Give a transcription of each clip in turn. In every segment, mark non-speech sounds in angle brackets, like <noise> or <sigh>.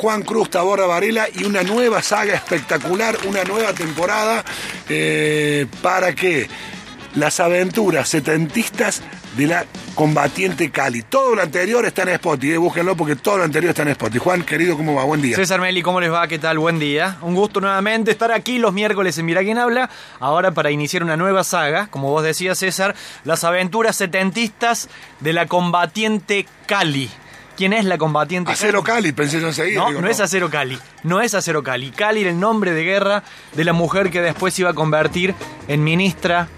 Juan Cruz Taborda Varela y una nueva saga espectacular, una nueva temporada eh, para que las aventuras setentistas de la combatiente Cali. Todo lo anterior está en Spotify, eh, búsquenlo porque todo lo anterior está en Spotify. Juan, querido, ¿cómo va? Buen día. César Meli, ¿cómo les va? ¿Qué tal? Buen día. Un gusto nuevamente estar aquí los miércoles en Mira quién habla. Ahora para iniciar una nueva saga, como vos decías, César, las aventuras setentistas de la combatiente Cali. ¿Quién es la combatiente Acero Cali, pensé yo enseguida. No, digo, no es Acero Cali. No es Acero Cali. Cali era el nombre de guerra de la mujer que después se iba a convertir en ministra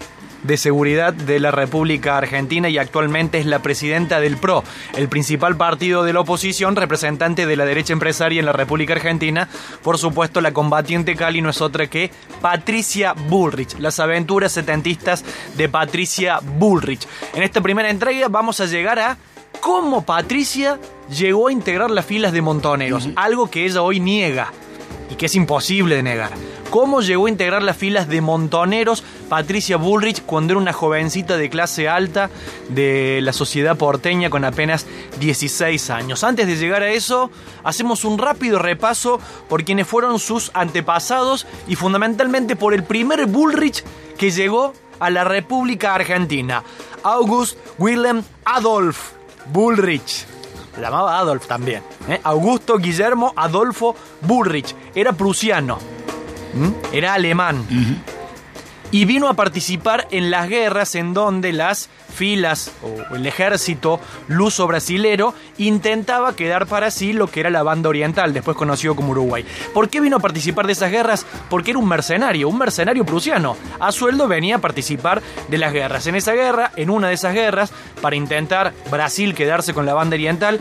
de Seguridad de la República Argentina y actualmente es la presidenta del PRO, el principal partido de la oposición, representante de la derecha empresaria en la República Argentina. Por supuesto, la combatiente Cali no es otra que Patricia Bullrich, las aventuras setentistas de Patricia Bullrich. En esta primera entrega vamos a llegar a cómo Patricia llegó a integrar las filas de montoneros, algo que ella hoy niega y que es imposible de negar. ¿Cómo llegó a integrar las filas de montoneros Patricia Bullrich cuando era una jovencita de clase alta de la sociedad porteña con apenas 16 años? Antes de llegar a eso, hacemos un rápido repaso por quienes fueron sus antepasados y fundamentalmente por el primer Bullrich que llegó a la República Argentina, August Wilhelm Adolf Bullrich. Se llamaba Adolf también. ¿eh? Augusto Guillermo Adolfo Bullrich. Era prusiano. Era alemán. Y vino a participar en las guerras en donde las filas o el ejército luso brasilero intentaba quedar para sí lo que era la banda oriental, después conocido como Uruguay. ¿Por qué vino a participar de esas guerras? Porque era un mercenario, un mercenario prusiano. A sueldo venía a participar de las guerras. En esa guerra, en una de esas guerras, para intentar Brasil quedarse con la banda oriental,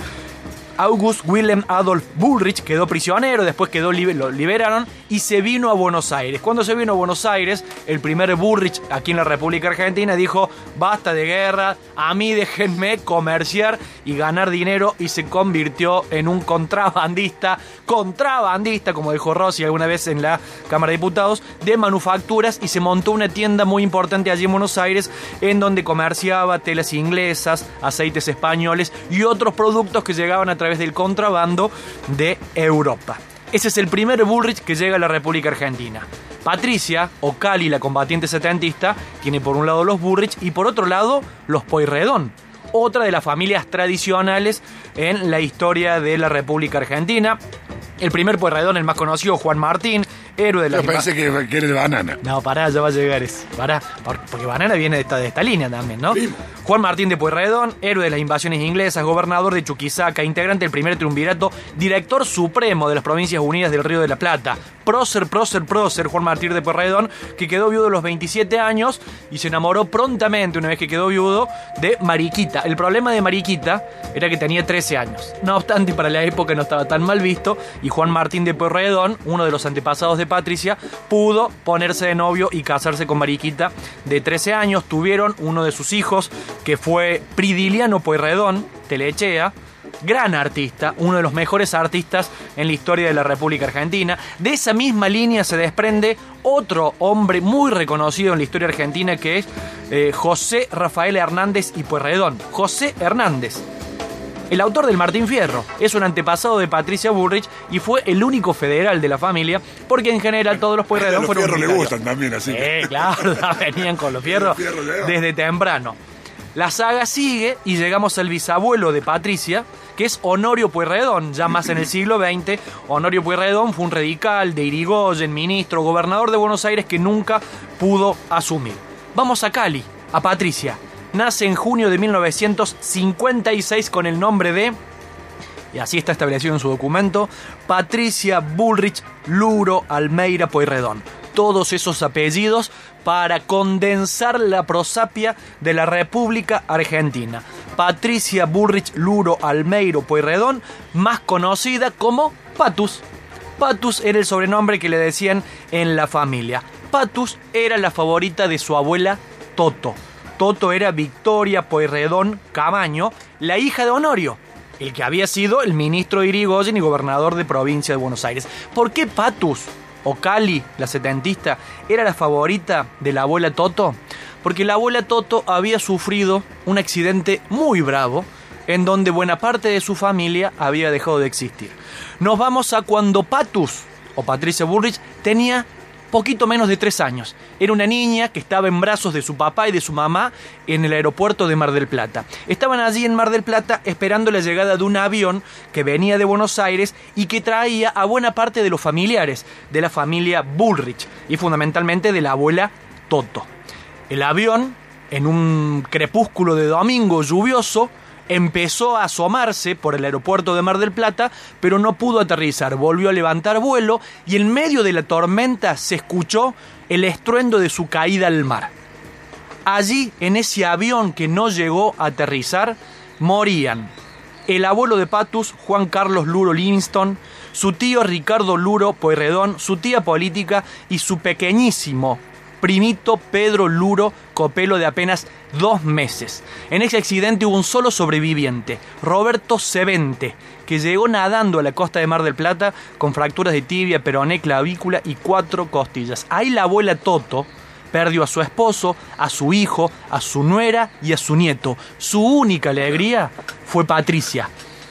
August Wilhelm Adolf Bullrich quedó prisionero, después quedó lo liberaron y se vino a Buenos Aires. Cuando se vino a Buenos Aires, el primer Bullrich aquí en la República Argentina dijo, basta de guerra, a mí déjenme comerciar y ganar dinero y se convirtió en un contrabandista, contrabandista, como dijo Rossi alguna vez en la Cámara de Diputados, de manufacturas y se montó una tienda muy importante allí en Buenos Aires en donde comerciaba telas inglesas, aceites españoles y otros productos que llegaban a través del contrabando de Europa. Ese es el primer Bullrich que llega a la República Argentina. Patricia, o Cali, la combatiente setentista, tiene por un lado los Bullrich y por otro lado los Poirredón, otra de las familias tradicionales en la historia de la República Argentina. El primer Pueyrredón, el más conocido, Juan Martín, héroe de la Yo pensé que, que eres banana. No, pará, ya va a llegar ese. Pará, porque Banana viene de esta, de esta línea también, ¿no? Juan Martín de Pueyrredón, héroe de las invasiones inglesas, gobernador de Chuquisaca, integrante del primer triunvirato, director supremo de las Provincias Unidas del Río de la Plata, prócer, prócer, prócer, Juan Martín de Pueyrredón, que quedó viudo a los 27 años y se enamoró prontamente, una vez que quedó viudo, de Mariquita. El problema de Mariquita era que tenía 13 años. No obstante, para la época no estaba tan mal visto y Juan Martín de Pueyrredón, uno de los antepasados de Patricia, pudo ponerse de novio y casarse con Mariquita de 13 años. Tuvieron uno de sus hijos, que fue Pridiliano Pueyrredón, Telechea, gran artista, uno de los mejores artistas en la historia de la República Argentina. De esa misma línea se desprende otro hombre muy reconocido en la historia argentina que es eh, José Rafael Hernández y Pueyrredón. José Hernández. El autor del Martín Fierro es un antepasado de Patricia Bullrich y fue el único federal de la familia, porque en general todos los Pueyrredón los fueron. fierros le gustan también, así. Eh, claro, <laughs> venían con los fierros Los desde temprano. La saga sigue y llegamos al bisabuelo de Patricia, que es Honorio Pueyrredón, ya más en el <laughs> siglo XX. Honorio Pueyrredón fue un radical de Irigoyen, ministro, gobernador de Buenos Aires que nunca pudo asumir. Vamos a Cali, a Patricia. Nace en junio de 1956 con el nombre de y así está establecido en su documento, Patricia Bullrich Luro Almeida Pueyrredón. Todos esos apellidos para condensar la prosapia de la República Argentina. Patricia Bullrich Luro Almeiro Pueyrredón, más conocida como Patus. Patus era el sobrenombre que le decían en la familia. Patus era la favorita de su abuela Toto. Toto era Victoria Pueyrredón Camaño, la hija de Honorio, el que había sido el ministro de Irigoyen y gobernador de provincia de Buenos Aires. ¿Por qué Patus o Cali, la setentista, era la favorita de la abuela Toto? Porque la abuela Toto había sufrido un accidente muy bravo en donde buena parte de su familia había dejado de existir. Nos vamos a cuando Patus, o Patricia Bullrich, tenía poquito menos de tres años. Era una niña que estaba en brazos de su papá y de su mamá en el aeropuerto de Mar del Plata. Estaban allí en Mar del Plata esperando la llegada de un avión que venía de Buenos Aires y que traía a buena parte de los familiares de la familia Bullrich y fundamentalmente de la abuela Toto. El avión, en un crepúsculo de domingo lluvioso, empezó a asomarse por el aeropuerto de Mar del Plata, pero no pudo aterrizar. Volvió a levantar vuelo y en medio de la tormenta se escuchó el estruendo de su caída al mar. Allí, en ese avión que no llegó a aterrizar, morían el abuelo de Patus, Juan Carlos Luro Livingston, su tío Ricardo Luro Pueyrredón, su tía política y su pequeñísimo primito Pedro Luro Copelo de apenas dos meses. En ese accidente hubo un solo sobreviviente, Roberto Sevente, que llegó nadando a la costa de Mar del Plata con fracturas de tibia, peroné, clavícula y cuatro costillas. Ahí la abuela Toto perdió a su esposo, a su hijo, a su nuera y a su nieto. Su única alegría fue Patricia,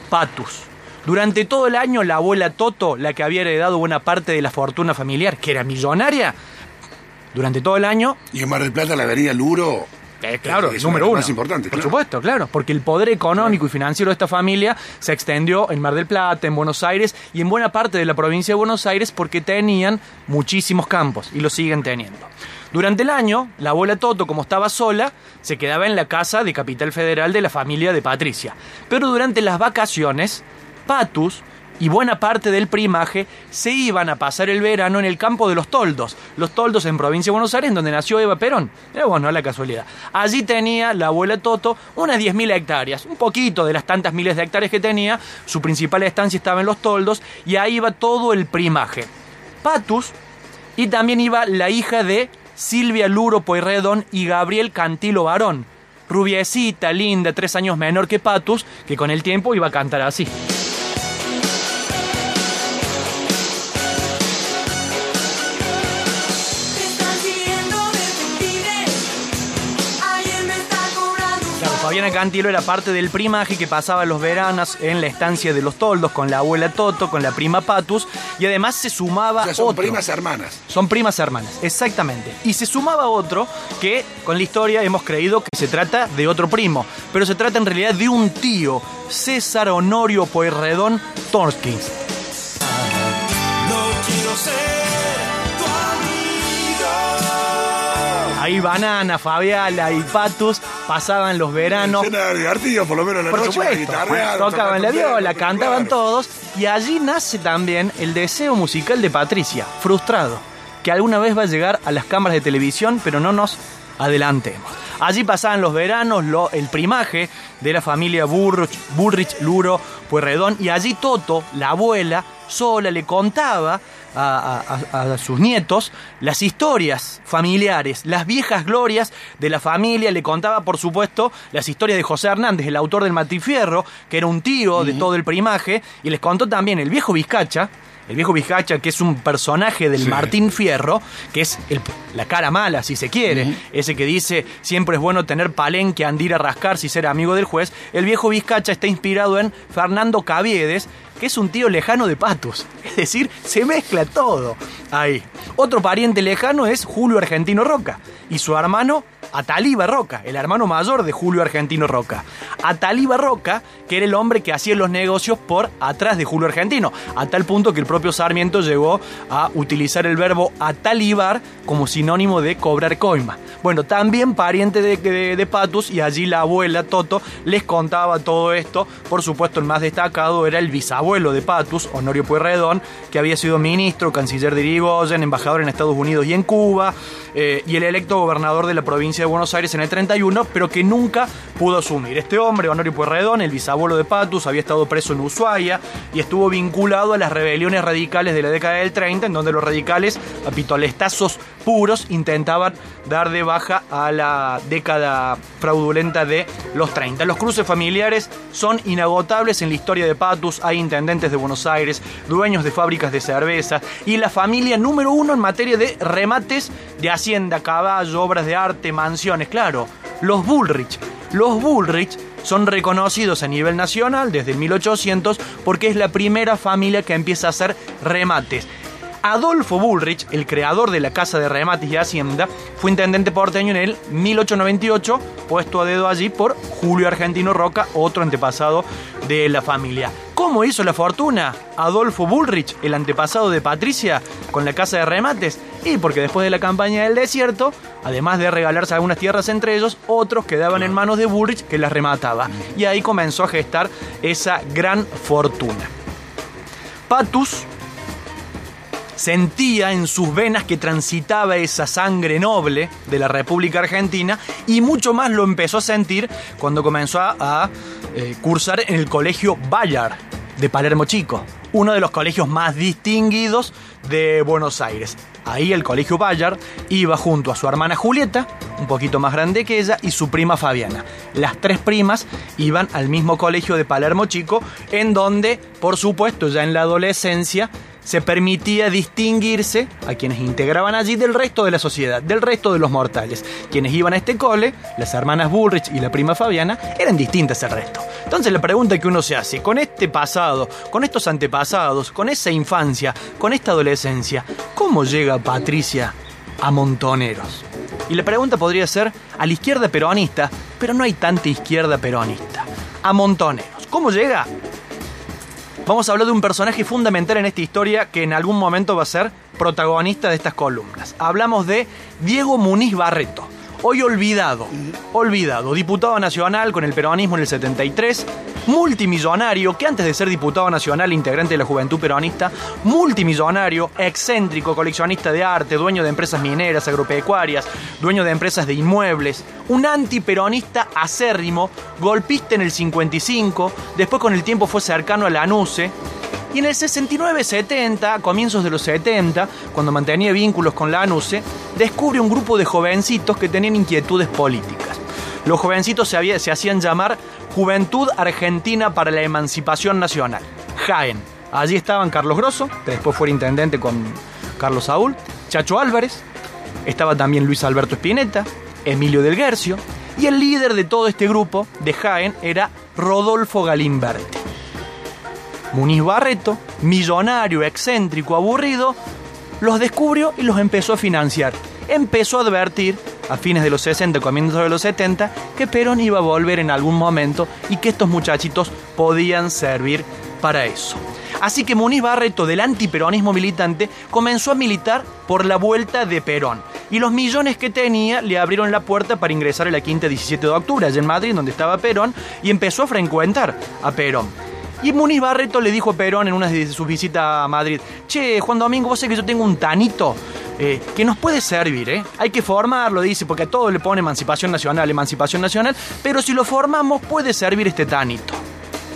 Patus. Durante todo el año la abuela Toto, la que había heredado buena parte de la fortuna familiar, que era millonaria, durante todo el año. Y en Mar del Plata la avenida Luro. Eh, claro, el número uno. Más importante, Por supuesto, claro. Porque el poder económico y financiero de esta familia se extendió en Mar del Plata, en Buenos Aires y en buena parte de la provincia de Buenos Aires porque tenían muchísimos campos y lo siguen teniendo. Durante el año, la abuela Toto, como estaba sola, se quedaba en la casa de Capital Federal de la familia de Patricia. Pero durante las vacaciones, Patus y buena parte del primaje se iban a pasar el verano en el campo de los Toldos. Los Toldos en provincia de Buenos Aires, donde nació Eva Perón. Pero bueno, la casualidad. Allí tenía la abuela Toto unas 10.000 hectáreas, un poquito de las tantas miles de hectáreas que tenía. Su principal estancia estaba en los Toldos y ahí iba todo el primaje. Patus y también iba la hija de Silvia Luro Poirredón y Gabriel Cantilo Barón. Rubiecita, linda, tres años menor que Patus, que con el tiempo iba a cantar así. Fabiana Cantilo era parte del primaje que pasaba los veranos en la estancia de los toldos con la abuela Toto, con la prima Patus, y además se sumaba o son primas hermanas. Son primas hermanas, exactamente. Y se sumaba otro que con la historia hemos creído que se trata de otro primo, pero se trata en realidad de un tío, César Honorio Poirredón Torskins. Ahí Banana, Fabiala y Patus pasaban los veranos. por lo menos la por supuesto, tocaban la viola, cantaban todos. Y allí nace también el deseo musical de Patricia, frustrado, que alguna vez va a llegar a las cámaras de televisión, pero no nos adelantemos. Allí pasaban los veranos, el primaje de la familia Burrich, Burrich Luro, Puerredón, y allí Toto, la abuela, sola le contaba a, sus nietos las historias familiares, las viejas glorias de la familia. Le contaba, por supuesto, las historias de José Hernández, el autor del Matifierro, que era un tío de todo el primaje, y les contó también el viejo Vizcacha, el viejo Vizcacha, que es un personaje del Martín Fierro, que es la cara mala, si se quiere, ese que dice siempre es bueno tener palenque, andir a rascar si ser amigo del juez, el viejo Vizcacha está inspirado en Fernando Caviedes, que es un tío lejano de Patus. <laughs> Es decir, se mezcla todo. Ahí. Otro pariente lejano es Julio Argentino Roca y su hermano Ataliba Roca, el hermano mayor de Julio Argentino Roca. Ataliba Roca, que era el hombre que hacía los negocios por atrás de Julio Argentino, a tal punto que el propio Sarmiento llegó a utilizar el verbo atalibar como sinónimo de cobrar coima. Bueno, también pariente de, Patus y allí la abuela Toto les contaba todo esto. Por supuesto, el más destacado era el bisabuelo de Patus, Honorio Pueyrredón, que había sido ministro, canciller de Irigoyen, embajador en Estados Unidos y en Cuba, eh, y el electo gobernador de la provincia de Buenos Aires en el 31, pero que nunca pudo asumir. Este hombre, Honorio Pueyrredón, el bisabuelo de Patus, había estado preso en Ushuaia y estuvo vinculado a las rebeliones radicales de la década del 30, en donde los radicales, a puros, intentaban dar de baja a la década fraudulenta de los 30. Los cruces familiares son inagotables en la historia de Patus. Hay intendentes de Buenos Aires, dueños de fábricas de cerveza y la familia número uno en materia de remates de hacienda, caballo, obras de arte, mansiones. Claro, los Bullrich. Los Bullrich son reconocidos a nivel nacional desde el 1800 porque es la primera familia que empieza a hacer remates. Adolfo Bullrich, el creador de la Casa de Remates y Hacienda, fue intendente porteño en el 1898, puesto a dedo allí por Julio Argentino Roca, otro antepasado de la familia. ¿Cómo hizo la fortuna Adolfo Bullrich, el antepasado de Patricia, con la Casa de Remates? Y porque después de la campaña del desierto, además de regalarse algunas tierras entre ellos, otros quedaban en manos de Bullrich que las remataba. Y ahí comenzó a gestar esa gran fortuna. Patus sentía en sus venas que transitaba esa sangre noble de la República Argentina y mucho más lo empezó a sentir cuando comenzó a, eh, cursar en el colegio Bayard de Palermo Chico, uno de los colegios más distinguidos de Buenos Aires. Ahí el colegio Bayard iba junto a su hermana Julieta, un poquito más grande que ella, y su prima Fabiana. Las tres primas iban al mismo colegio de Palermo Chico, en donde, por supuesto, ya en la adolescencia, se permitía distinguirse a quienes integraban allí del resto de la sociedad, del resto de los mortales. Quienes iban a este cole, las hermanas Bullrich y la prima Fabiana, eran distintas al resto. Entonces la pregunta que uno se hace, con este pasado, con estos antepasados, con esa infancia, con esta adolescencia, ¿cómo llega Patricia a Montoneros? Y la pregunta podría ser a la izquierda peronista, pero no hay tanta izquierda peronista. A Montoneros. ¿Cómo llega? Vamos a hablar de un personaje fundamental en esta historia que en algún momento va a ser protagonista de estas columnas. Hablamos de Diego Muniz Barreto. Hoy olvidado, olvidado, diputado nacional con el peronismo en el 73, multimillonario, que antes de ser diputado nacional, integrante de la Juventud Peronista, multimillonario, excéntrico, coleccionista de arte, dueño de empresas mineras, agropecuarias, dueño de empresas de inmuebles, un antiperonista acérrimo, golpista en el 55, después con el tiempo fue cercano a la ANUCE, y en el 69-70, comienzos de los 70, cuando mantenía vínculos con la ANUCE, descubre un grupo de jovencitos que tenían inquietudes políticas. Los jovencitos se, se hacían llamar Juventud Argentina para la Emancipación Nacional, JAEN. Allí estaban Carlos Grosso, que después fue intendente con Carlos Saúl, Chacho Álvarez, estaba también Luis Alberto Spinetta, Emilio del Guercio, y el líder de todo este grupo de Jaén era Rodolfo Galimberti. Muniz Barreto, millonario, excéntrico, aburrido, los descubrió y los empezó a financiar. Empezó a advertir, a fines de los 60, comienzos de los 70, que Perón iba a volver en algún momento y que estos muchachitos podían servir para eso. Así que Muniz Barreto, del antiperonismo militante, comenzó a militar por la vuelta de Perón. Y los millones que tenía le abrieron la puerta para ingresar a la quinta 17 de octubre, allá en Madrid, donde estaba Perón, y empezó a frecuentar a Perón. Y Muniz Barreto le dijo a Perón en una de sus visitas a Madrid, che, Juan Domingo, vos sé que yo tengo un tanito eh, que nos puede servir, ¿eh? Hay que formarlo, dice, porque a todo le pone emancipación nacional, emancipación nacional, pero si lo formamos puede servir este tanito.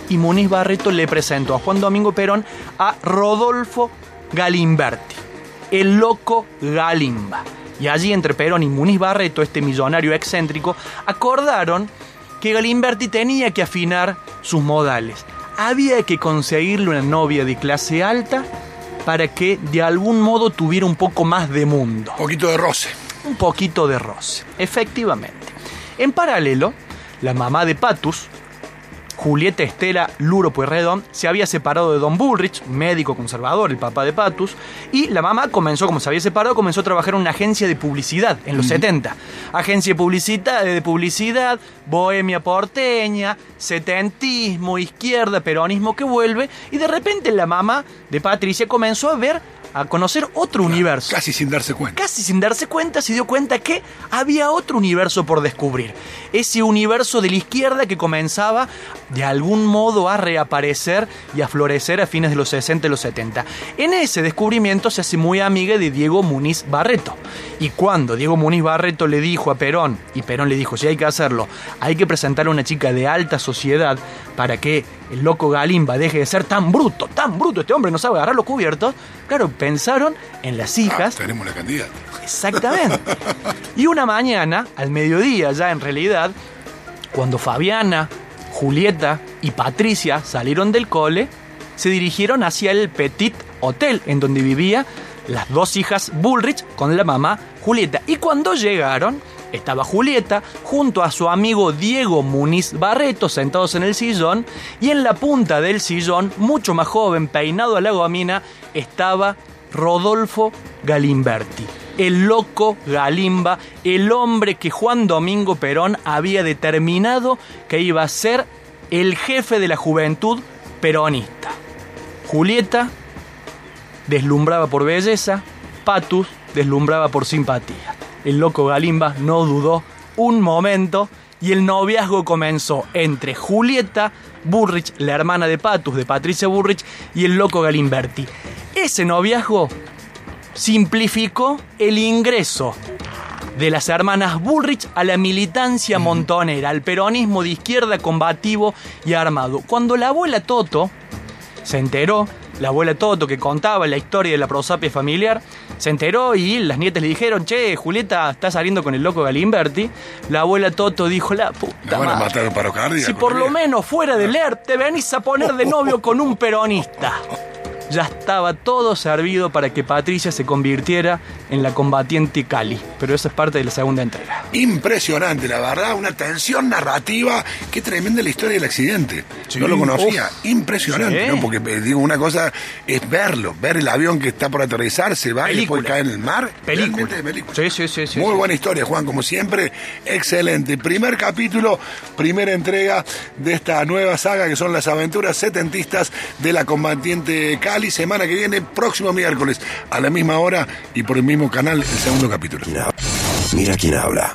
Y Muniz Barreto le presentó a Juan Domingo Perón a Rodolfo Galimberti, el loco Galimba. Y allí entre Perón y Muniz Barreto, este millonario excéntrico, acordaron que Galimberti tenía que afinar sus modales había que conseguirle una novia de clase alta para que de algún modo tuviera un poco más de mundo. Un poquito de roce. Un poquito de roce, efectivamente. En paralelo, la mamá de Patus, Julieta Estela Luro Pueyrredón se había separado de Don Bullrich, médico conservador, el papá de Patus, y la mamá comenzó, como se había separado, comenzó a trabajar en una agencia de publicidad en los 70. Agencia de publicidad, de publicidad, bohemia porteña, setentismo, izquierda, peronismo que vuelve, y de repente la mamá de Patricia comenzó a ver a conocer otro universo. Casi sin darse cuenta. Casi sin darse cuenta se dio cuenta que había otro universo por descubrir. Ese universo de la izquierda que comenzaba de algún modo a reaparecer y a florecer a fines de los 60 y los 70. En ese descubrimiento se hace muy amiga de Diego Muniz Barreto. Y cuando Diego Muniz Barreto le dijo a Perón, y Perón le dijo, si hay que hacerlo, hay que presentar a una chica de alta sociedad para que el loco Galimba deje de ser tan bruto, tan bruto, este hombre no sabe agarrar los cubiertos, claro, pensaron en las hijas. Ah, tenemos la candidata. Exactamente. <laughs> Y una mañana, al mediodía ya en realidad, cuando Fabiana, Julieta y Patricia salieron del cole, se dirigieron hacia el Petit Hotel, en donde vivía las dos hijas Bullrich con la mamá Julieta. Y cuando llegaron, estaba Julieta junto a su amigo Diego Muniz Barreto sentados en el sillón y en la punta del sillón, mucho más joven, peinado a la gomina, estaba Rodolfo Galimberti, el loco Galimba, el hombre que Juan Domingo Perón había determinado que iba a ser el jefe de la juventud peronista. Julieta deslumbraba por belleza, Patus deslumbraba por simpatía. El loco Galimba no dudó un momento y el noviazgo comenzó entre Julieta Burrich, la hermana de Patus, de Patricia Burrich, y el loco Galimberti. Ese noviazgo simplificó el ingreso de las hermanas Bullrich a la militancia montonera, al peronismo de izquierda combativo y armado. Cuando la abuela Toto se enteró, la abuela Toto que contaba la historia de la prosapia familiar, se enteró y las nietas le dijeron, che, Julieta está saliendo con el loco Galimberti. La abuela Toto dijo, la puta La van a madre, matar cardíaco. Si por lo menos fuera del ERP te venís a poner de novio con un peronista. <laughs> Ya estaba todo servido para que Patricia se convirtiera en la combatiente Cali. Pero eso es parte de la segunda entrega. Impresionante, la verdad, una tensión narrativa. Qué tremenda la historia del accidente. Sí, no lo conocía. uf. Impresionante, Sí. ¿no? Porque eh, digo, una cosa es verlo, ver el avión que está por aterrizar, se va y después Película. cae en el mar. Película. Película. Sí, sí, sí, sí, Muy buena historia, Juan, como siempre. Excelente. Primer capítulo, primera entrega de esta nueva saga que son las aventuras setentistas de la combatiente Cali. Semana que viene, próximo miércoles, a la misma hora y por el mismo canal, el segundo capítulo. Mira quién habla.